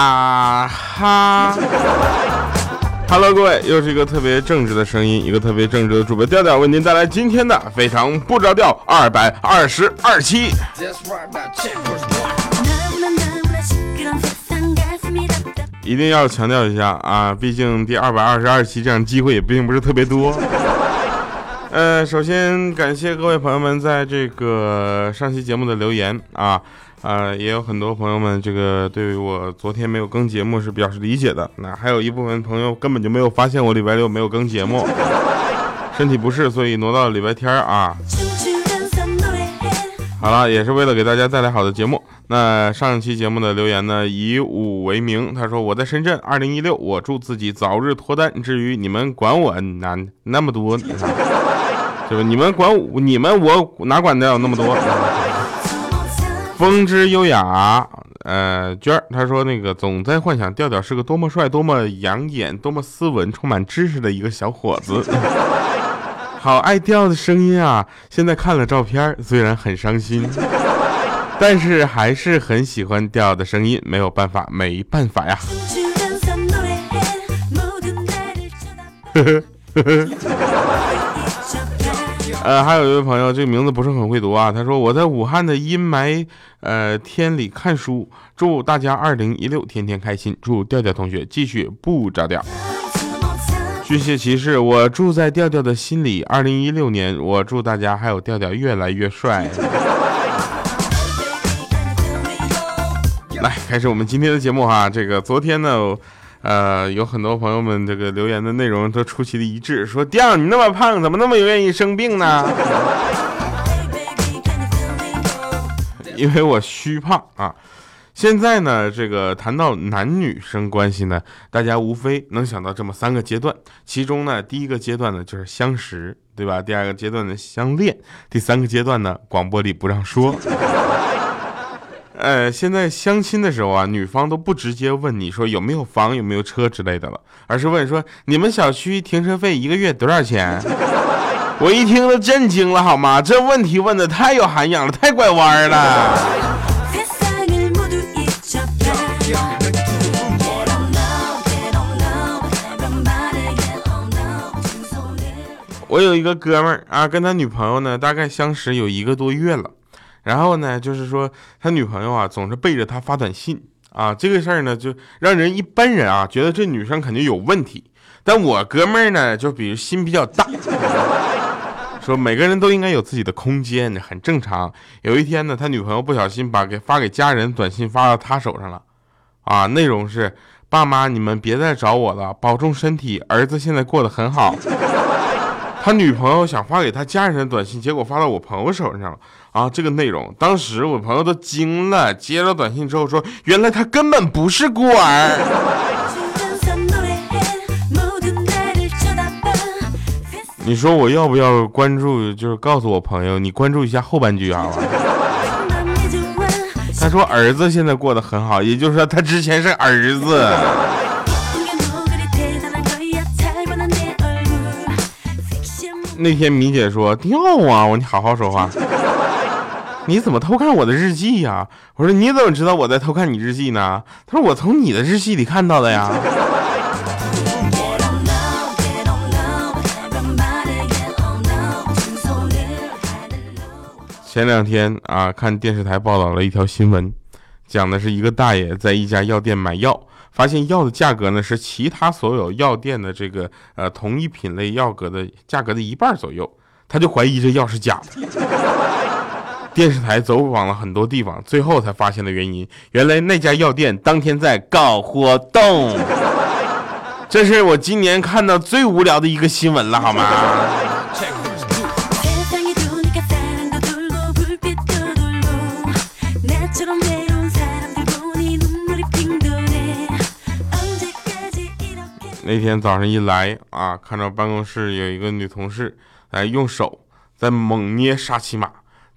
啊哈！Hello，各位，又是一个特别正直的声音，一个特别正直的主播调调，为您带来今天的非常不着调二百二十二期。一定要强调一下啊，毕竟第二百二十二期这样机会也并不是特别多。呃，首先感谢各位朋友们在这个上期节目的留言啊。啊，也有很多朋友们，这个对于我昨天没有更节目是表示理解的。那还有一部分朋友根本就没有发现我礼拜六没有更节目，身体不适，所以挪到了礼拜天啊。好了，也是为了给大家带来好的节目。那上一期节目的留言呢，以五为名，他说我在深圳，二零一六，我祝自己早日脱单。至于你们管我难那么多，对吧？你们管你们我哪管得了那么多？风之优雅，呃，娟儿，他说那个总在幻想调调是个多么帅、多么养眼、多么斯文、充满知识的一个小伙子，好爱调的声音啊！现在看了照片，虽然很伤心，但是还是很喜欢调的声音，没有办法，没办法呀。呵呵呵呵。呃，还有一位朋友，这个名字不是很会读啊。他说我在武汉的阴霾呃天里看书，祝大家二零一六天天开心，祝调调同学继续不着调。巨蟹骑士，我住在调调的心里。二零一六年，我祝大家还有调调越来越帅。来，开始我们今天的节目哈。这个昨天呢。呃，有很多朋友们这个留言的内容都出奇的一致，说第二你那么胖，怎么那么愿意生病呢？因为我虚胖啊。现在呢，这个谈到男女生关系呢，大家无非能想到这么三个阶段，其中呢，第一个阶段呢就是相识，对吧？第二个阶段呢相恋，第三个阶段呢广播里不让说。呃，现在相亲的时候啊，女方都不直接问你说有没有房、有没有车之类的了，而是问说你们小区停车费一个月多少钱？我一听都震惊了，好吗？这问题问的太有涵养了，太拐弯了。我有一个哥们儿啊，跟他女朋友呢，大概相识有一个多月了。然后呢，就是说他女朋友啊，总是背着他发短信啊，这个事儿呢，就让人一般人啊觉得这女生肯定有问题。但我哥们儿呢，就比如心比较大，说每个人都应该有自己的空间，很正常。有一天呢，他女朋友不小心把给发给家人短信发到他手上了，啊，内容是：爸妈，你们别再找我了，保重身体，儿子现在过得很好。他女朋友想发给他家人的短信，结果发到我朋友手上了。啊，这个内容，当时我朋友都惊了。接到短信之后说，原来他根本不是孤儿。你说我要不要关注？就是告诉我朋友，你关注一下后半句啊。他说儿子现在过得很好，也就是说他之前是儿子。那天米姐说掉啊，我你好好说话。你怎么偷看我的日记呀？我说你怎么知道我在偷看你日记呢？他说我从你的日记里看到的呀。前两天啊，看电视台报道了一条新闻，讲的是一个大爷在一家药店买药，发现药的价格呢是其他所有药店的这个呃同一品类药格的价格的一半左右，他就怀疑这药是假的。电视台走访了很多地方，最后才发现的原因。原来那家药店当天在搞活动。这是我今年看到最无聊的一个新闻了，好吗？那天早上一来啊，看到办公室有一个女同事，哎，用手在猛捏沙琪玛。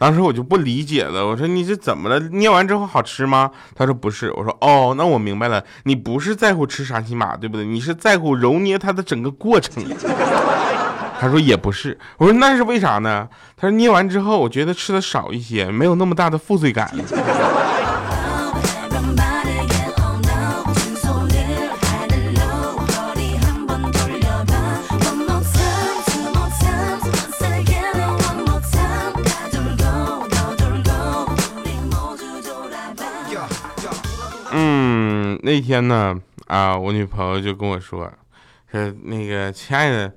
当时我就不理解了，我说你这怎么了？捏完之后好吃吗？他说不是。我说哦，那我明白了，你不是在乎吃沙琪玛，对不对？你是在乎揉捏它的整个过程。他说也不是。我说那是为啥呢？他说捏完之后，我觉得吃的少一些，没有那么大的负罪感。那天呢，啊，我女朋友就跟我说，说那个亲爱的，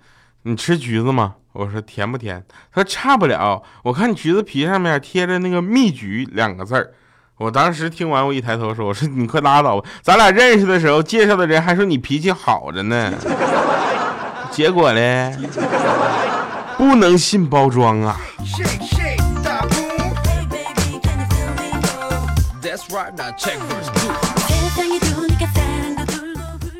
你吃橘子吗？我说甜不甜？她说差不了，我看橘子皮上面贴着那个“蜜橘”两个字儿。我当时听完，我一抬头说：“我说你快拉倒吧，咱俩认识的时候介绍的人还说你脾气好着呢，结果嘞，不能信包装啊。”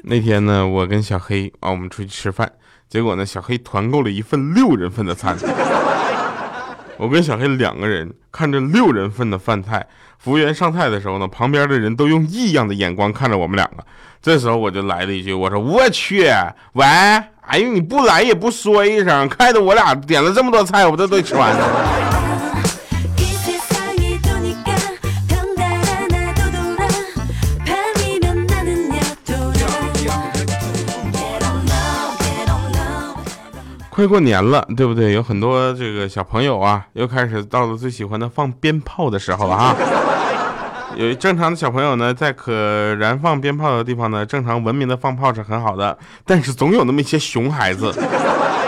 那天呢，我跟小黑啊，我们出去吃饭。结果呢，小黑团购了一份六人份的餐。我跟小黑两个人看着六人份的饭菜，服务员上菜的时候呢，旁边的人都用异样的眼光看着我们两个。这时候我就来了一句，我说：“我去，喂，哎呦，你不来也不说一声，看得我俩点了这么多菜，我这都吃完了。”快过年了，对不对？有很多这个小朋友啊，又开始到了最喜欢的放鞭炮的时候了啊。有正常的小朋友呢，在可燃放鞭炮的地方呢，正常文明的放炮是很好的。但是总有那么一些熊孩子，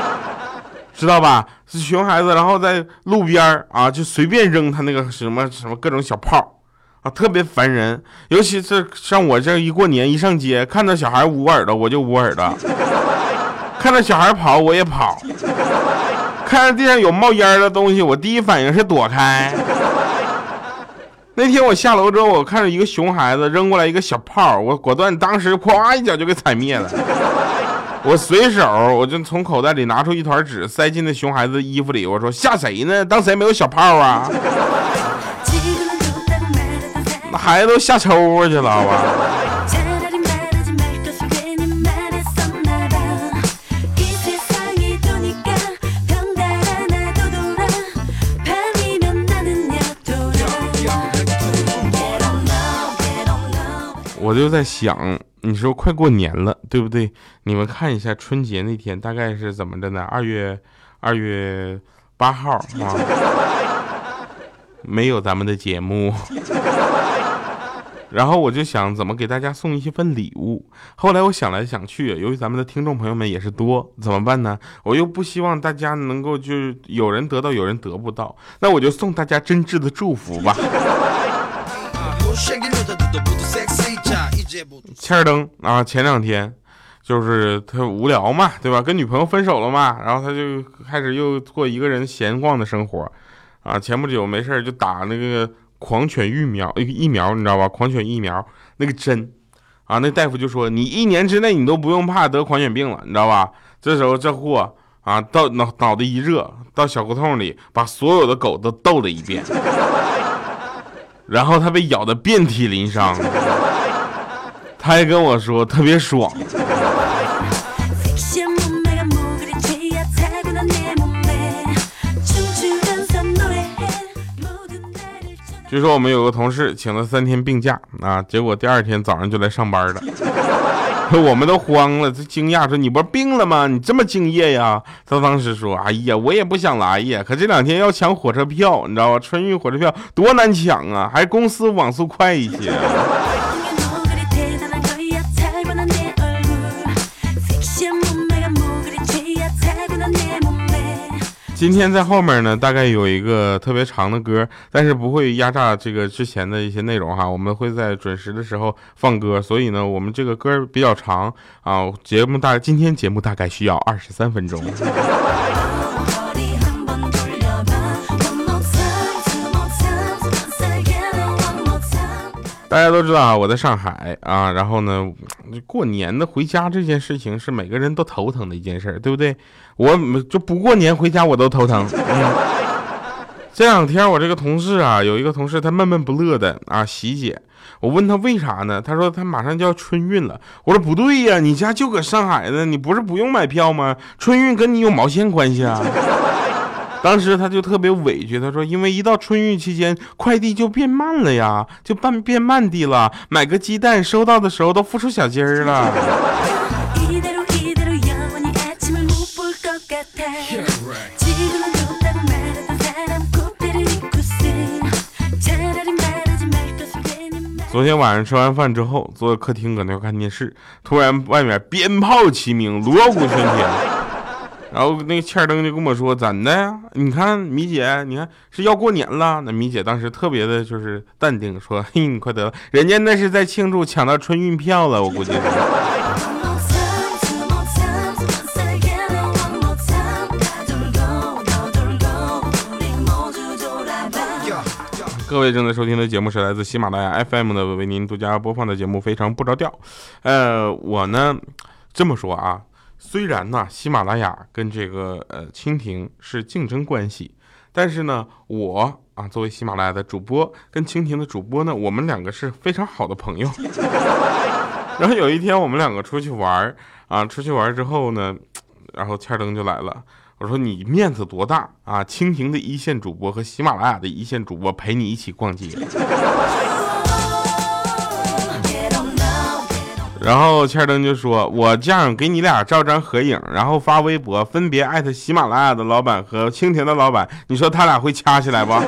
知道吧？是熊孩子，然后在路边啊，就随便扔他那个什么什么各种小炮啊，特别烦人。尤其是像我这一过年一上街，看到小孩捂耳朵，我就捂耳朵。看到小孩跑，我也跑；看到地上有冒烟的东西，我第一反应是躲开。那天我下楼之后，我看到一个熊孩子扔过来一个小炮，我果断当时咵一脚就给踩灭了。我随手我就从口袋里拿出一团纸，塞进那熊孩子衣服里，我说吓谁呢？当谁没有小炮啊？那孩子都吓抽过去了，好吧？我就在想，你说快过年了，对不对？你们看一下春节那天大概是怎么着呢？二月二月八号啊，没有咱们的节目。然后我就想怎么给大家送一些份礼物。后来我想来想去，由于咱们的听众朋友们也是多，怎么办呢？我又不希望大家能够就是有人得到，有人得不到，那我就送大家真挚的祝福吧。欠儿登啊，前两天就是他无聊嘛，对吧？跟女朋友分手了嘛，然后他就开始又过一个人闲逛的生活，啊，前不久没事就打那个狂犬疫苗，疫苗你知道吧？狂犬疫苗那个针，啊，那大夫就说你一年之内你都不用怕得狂犬病了，你知道吧？这时候这货啊，到脑脑袋一热，到小胡同里把所有的狗都逗了一遍，然后他被咬得遍体鳞伤。他还跟我说特别爽。据说我们有个同事请了三天病假啊，结果第二天早上就来上班了。我们都慌了，这惊讶说：“你不是病了吗？你这么敬业呀？”他当时说：“哎呀，我也不想来呀，可这两天要抢火车票，你知道吧？春运火车票多难抢啊，还公司网速快一些。”今天在后面呢，大概有一个特别长的歌，但是不会压榨这个之前的一些内容哈。我们会在准时的时候放歌，所以呢，我们这个歌比较长啊。节目大今天节目大概需要二十三分钟。大家都知道啊，我在上海啊，然后呢，过年的回家这件事情是每个人都头疼的一件事，对不对？我就不过年回家我都头疼。这两天我这个同事啊，有一个同事他闷闷不乐的啊，喜姐，我问他为啥呢？他说他马上就要春运了。我说不对呀，你家就搁上海呢，你不是不用买票吗？春运跟你有毛线关系啊？当时他就特别委屈，他说：“因为一到春运期间，快递就变慢了呀，就半变慢递了。买个鸡蛋，收到的时候都孵出小鸡儿了。”昨天晚上吃完饭之后，坐在客厅搁那看电视，突然外面鞭炮齐鸣，锣鼓喧天。然后那个欠灯就跟我说：“怎的呀？你看米姐，你看是要过年了。”那米姐当时特别的就是淡定，说：“嘿，你快得了，人家那是在庆祝抢到春运票了，我估计。”各位正在收听的节目是来自喜马拉雅 FM 的，为您独家播放的节目非常不着调。呃，我呢这么说啊，虽然呢喜马拉雅跟这个呃蜻蜓是竞争关系，但是呢我啊作为喜马拉雅的主播跟蜻蜓的主播呢，我们两个是非常好的朋友。然后有一天我们两个出去玩啊，出去玩之后呢，然后欠灯就来了。我说你面子多大啊！蜻蜓的一线主播和喜马拉雅的一线主播陪你一起逛街，然后千灯就说：“我这样给你俩照张合影，然后发微博，分别艾特喜马拉雅的老板和蜻蜓的老板，你说他俩会掐起来不？”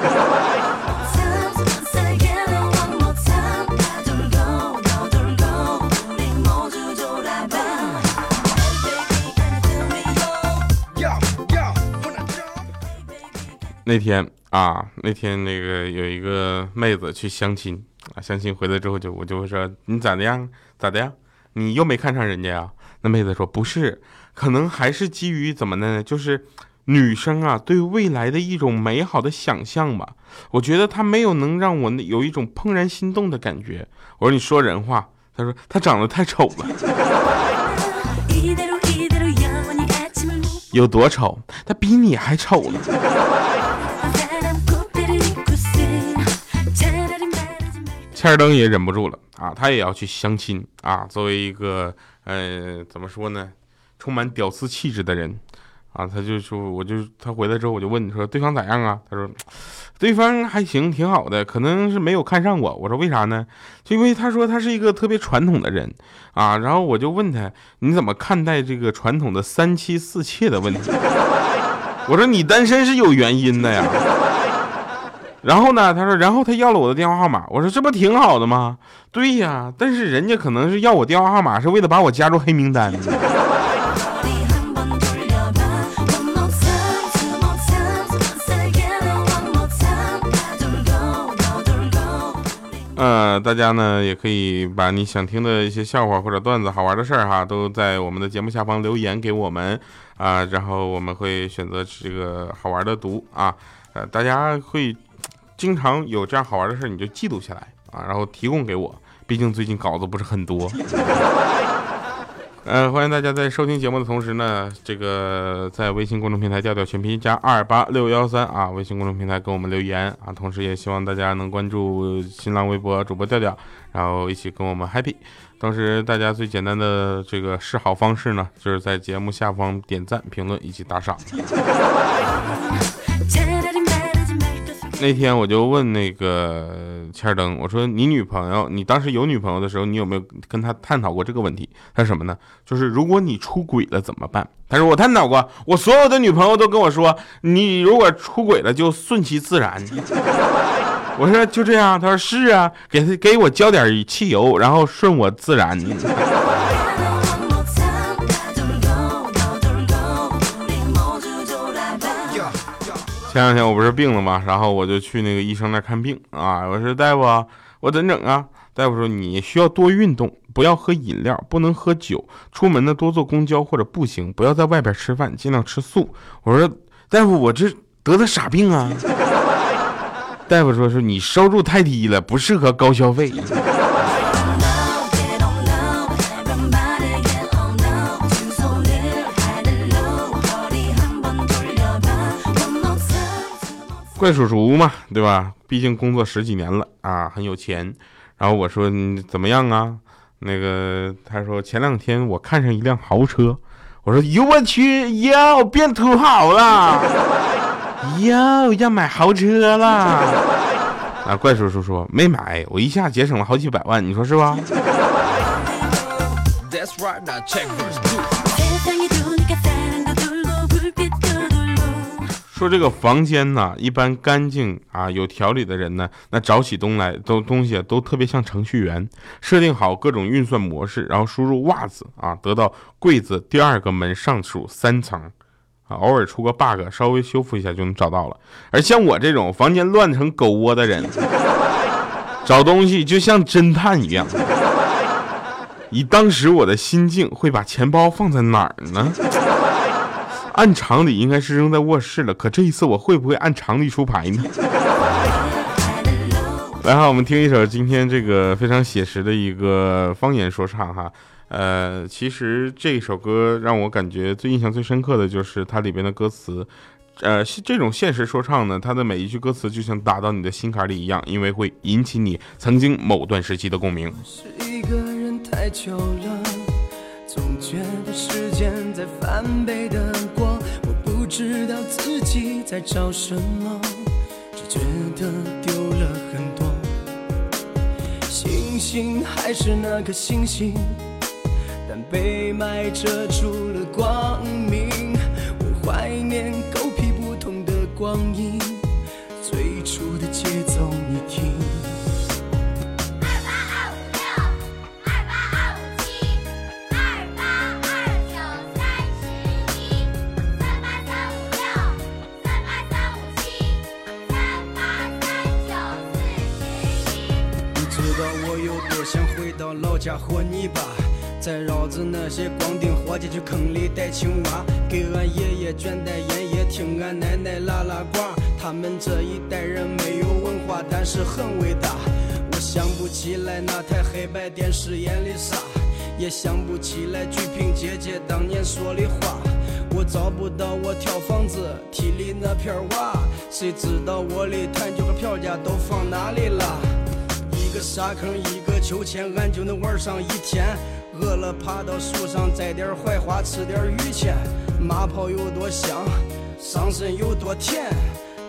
那天啊，那天那个有一个妹子去相亲啊，相亲回来之后就我就会说你咋的样？咋的呀？你又没看上人家呀？那妹子说不是，可能还是基于怎么呢？就是女生啊对未来的一种美好的想象吧。我觉得她没有能让我有一种怦然心动的感觉。我说你说人话。她说她长得太丑了。有多丑？她比你还丑呢。欠灯也忍不住了啊，他也要去相亲啊。作为一个呃，怎么说呢，充满屌丝气质的人啊，他就说，我就他回来之后，我就问你说对方咋样啊？他说对方还行，挺好的，可能是没有看上我。我说为啥呢？就因为他说他是一个特别传统的人啊。然后我就问他你怎么看待这个传统的三妻四妾的问题？我说你单身是有原因的呀。然后呢？他说，然后他要了我的电话号码。我说，这不挺好的吗？对呀，但是人家可能是要我电话号码，是为了把我加入黑名单。呃，大家呢也可以把你想听的一些笑话或者段子、好玩的事儿哈，都在我们的节目下方留言给我们啊，然后我们会选择这个好玩的读啊。呃，大家会。经常有这样好玩的事你就记录下来啊，然后提供给我。毕竟最近稿子不是很多。嗯，欢迎大家在收听节目的同时呢，这个在微信公众平台调调全拼加二八六幺三啊，微信公众平台给我们留言啊。同时也希望大家能关注新浪微博主播调调，然后一起跟我们 happy。同时，大家最简单的这个示好方式呢，就是在节目下方点赞、评论以及打赏。那天我就问那个千灯，我说你女朋友，你当时有女朋友的时候，你有没有跟她探讨过这个问题？他说什么呢？就是如果你出轨了怎么办？他说我探讨过，我所有的女朋友都跟我说，你如果出轨了就顺其自然。我说就这样，他说是啊，给他给我浇点汽油，然后顺我自然。前两天我不是病了吗？然后我就去那个医生那看病啊。我说大夫，我怎整啊？大夫说你需要多运动，不要喝饮料，不能喝酒，出门呢多坐公交或者步行，不要在外边吃饭，尽量吃素。我说大夫，我这得的啥病啊？大夫说是你收入太低了，不适合高消费。怪叔叔嘛，对吧？毕竟工作十几年了啊，很有钱。然后我说你怎么样啊？那个他说前两天我看上一辆豪车。我说哟我去哟变土豪了，哟要买豪车了。啊，怪叔叔说没买，我一下节省了好几百万，你说是吧？说这个房间呢，一般干净啊有条理的人呢，那找起东来都东西都特别像程序员，设定好各种运算模式，然后输入袜子啊，得到柜子第二个门上数三层啊，偶尔出个 bug，稍微修复一下就能找到了。而像我这种房间乱成狗窝的人，找东西就像侦探一样。以当时我的心境，会把钱包放在哪儿呢？按常理应该是扔在卧室了，可这一次我会不会按常理出牌呢？来哈，我们听一首今天这个非常写实的一个方言说唱哈。呃，其实这首歌让我感觉最印象最深刻的就是它里边的歌词。呃，这种现实说唱呢，它的每一句歌词就像打到你的心坎里一样，因为会引起你曾经某段时期的共鸣。是一个人太久了，总觉得时间在翻倍的，知道自己在找什么，只觉得丢了很多。星星还是那颗星星，但被霾遮住了光明。我怀念家和泥巴，再绕着那些光腚伙计去坑里逮青蛙，给俺爷爷卷袋烟，也听俺奶奶拉拉呱。他们这一代人没有文化，但是很伟大。我想不起来那台黑白电视演的啥，也想不起来鞠萍姐姐当年说的话。我找不到我挑房子梯里那片瓦，谁知道我的弹球和票价都放哪里了？沙坑，一个秋千，俺就能玩上一天。饿了爬到树上摘点槐花，吃点榆钱。马泡有多香，上身有多甜。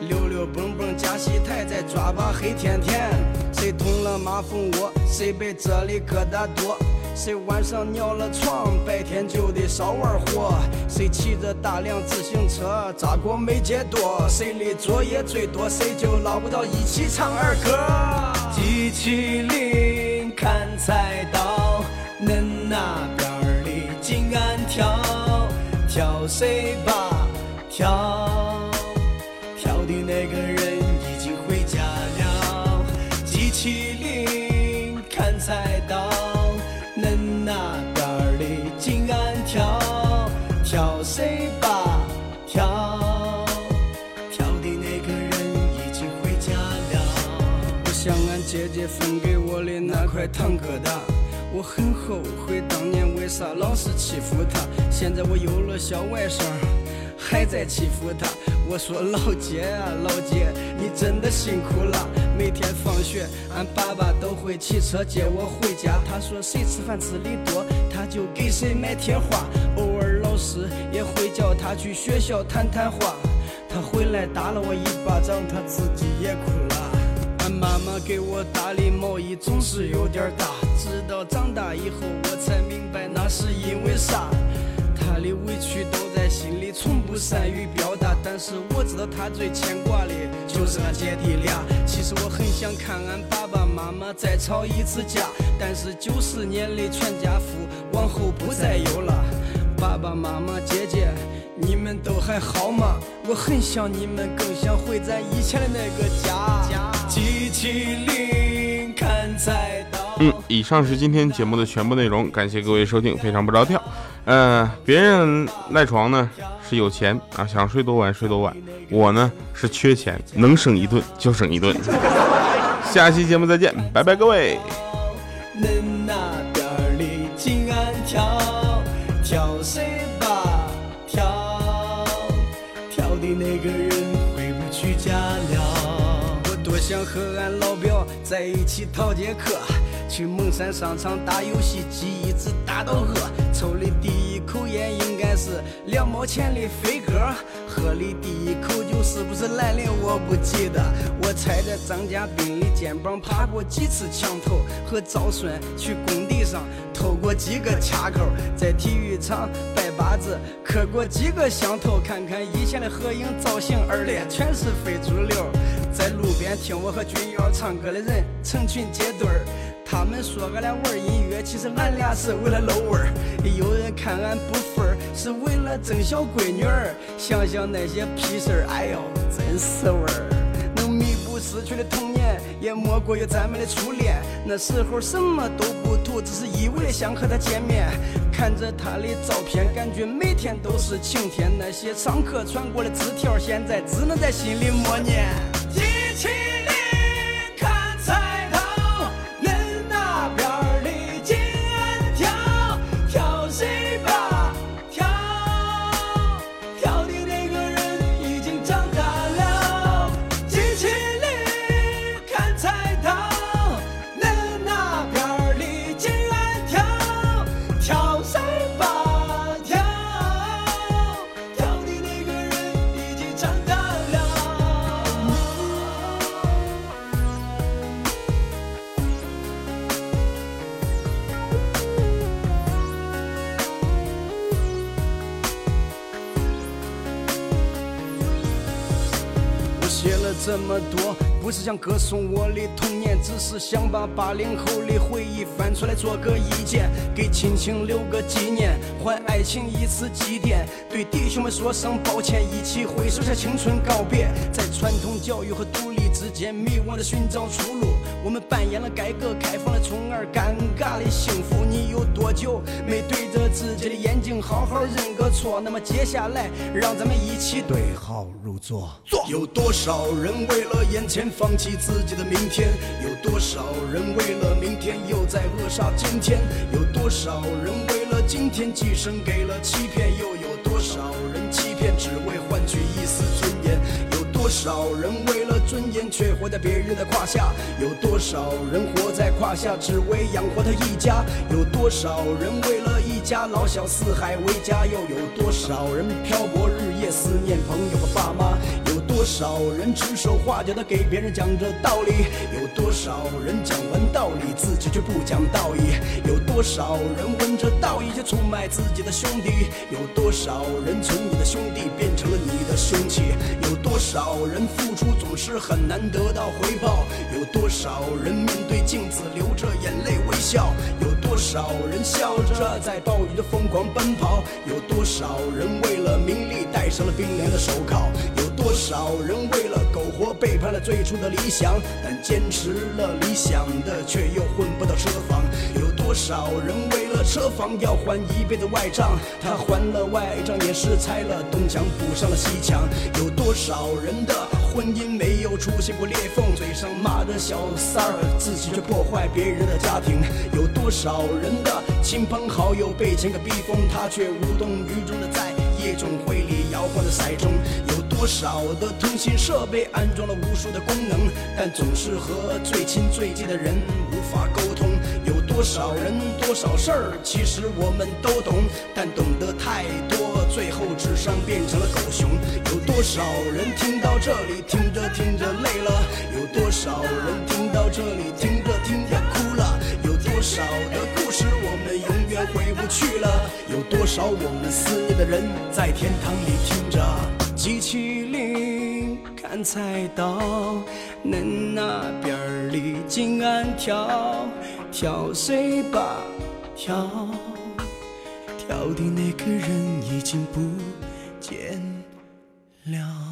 溜溜蹦蹦加戏台，再抓把黑甜甜。谁捅了马蜂窝，谁被这里疙瘩多。谁晚上尿了床，白天就得少玩火。谁骑着大辆自行车，扎过没戒多。谁的作业最多，谁就捞不到一起唱儿歌。机器灵砍菜刀，恁那边儿的紧按跳，跳。谁吧跳，跳。的那个人已经回家了。机器灵砍菜刀，跳谁吧跳跳的那个人已经回家了。我想俺。姐姐分给我的那块糖疙瘩，我很后悔当年为啥老是欺负她。现在我有了小外甥，还在欺负她。我说老姐啊，老姐，你真的辛苦了。每天放学，俺爸爸都会骑车接我回家。他说谁吃饭吃的多，他就给谁买贴画。偶老师也会叫他去学校谈谈话。他回来打了我一巴掌，他自己也哭了。俺妈妈给我打的毛衣总是有点大，直到长大以后我才明白那是因为啥。她的委屈都在心里，从不善于表达。但是我知道她最牵挂的就是俺姐弟俩。其实我很想看俺爸爸妈妈再吵一次架，但是九十年的全家福往后不再有了。爸爸妈妈姐姐，你们都还好吗？我很想你们，更想回咱以前的那个家。机器灵看菜刀。嗯，以上是今天节目的全部内容，感谢各位收听，非常不着调。嗯，别人赖床呢是有钱啊，想睡多晚睡多晚。我呢是缺钱，能省一顿就省一顿。下期节目再见，拜拜各位。的那个人回不去家了。我多想和俺老表在一起逃节课，去蒙山商场打游戏机，一直打到饿。抽的第一口烟应该是两毛钱的飞鸽，喝的第一口酒是不是兰陵我不记得。我踩着张家斌的肩膀爬过几次墙头，和赵顺去工地上。偷过几个卡口，在体育场拜把子，磕过几个响头，看看以前的合影造型，二连全是非主流。在路边听我和君瑶唱歌的人成群结队儿，他们说俺俩玩音乐，其实俺俩是为了露味儿。有人看俺不忿儿，是为了争小闺女儿。想想那些屁事儿，哎呦，真是味儿。失去的童年，也莫过于咱们的初恋。那时候什么都不图，只是一味的想和她见面。看着她的照片，感觉每天都是晴天。那些上课传过的纸条，现在只能在心里默念。这么多，不是想歌颂我的童年，只是想把八零后的回忆翻出来做个意见，给亲情留个纪念，还爱情一次祭奠，对弟兄们说声抱歉，一起挥手向青春告别，在传统教育和独立之间迷惘的寻找出路。我们扮演了改革开放的宠儿，尴尬的幸福。你有多久没对着自己的眼睛好好认个错？那么接下来，让咱们一起对号入座。坐。有多少人为了眼前放弃自己的明天？有多少人为了明天又在扼杀今天？有多少人为了今天寄生给了欺骗？又有多少人欺骗只为换取一丝尊严？多少人为了尊严却活在别人的胯下？有多少人活在胯下只为养活他一家？有多少人为了一家老小四海为家？又有多少人漂泊日夜思念朋友和爸妈？多少人指手画脚的给别人讲着道理？有多少人讲完道理自己却不讲道义？有多少人闻着道义却出卖自己的兄弟？有多少人从你的兄弟变成了你的凶器？有多少人付出总是很难得到回报？有多少人面对镜子流着眼泪微笑？有多少人笑着在暴雨中疯狂奔跑？有多少人为了名利戴上了冰凉的手铐？有多少人为了苟活背叛了最初的理想？但坚持了理想的却又混不到车房？有多少人为了车房要还一辈子外账？他还了外账也是拆了东墙补上了西墙。有多少人的婚姻没有出现过裂缝？嘴上骂着小三儿，自己却破坏别人的家庭。有多少人的亲朋好友被钱给逼疯，他却无动于衷的在夜总会里摇晃着骰盅。有多少的通信设备安装了无数的功能，但总是和最亲最近的人无法沟通。有多少人多少事儿，其实我们都懂，但懂得太多，最后智商变成了狗熊。有多少人听到这里，听着听着累了？有多少人听到这里，听着听着哭了？有多少的故事我们永远回不去了？有多少我们思念的人在天堂里听着机器灵，砍菜刀，恁那边儿里紧按跳，跳谁吧跳，跳的那个人已经不见了。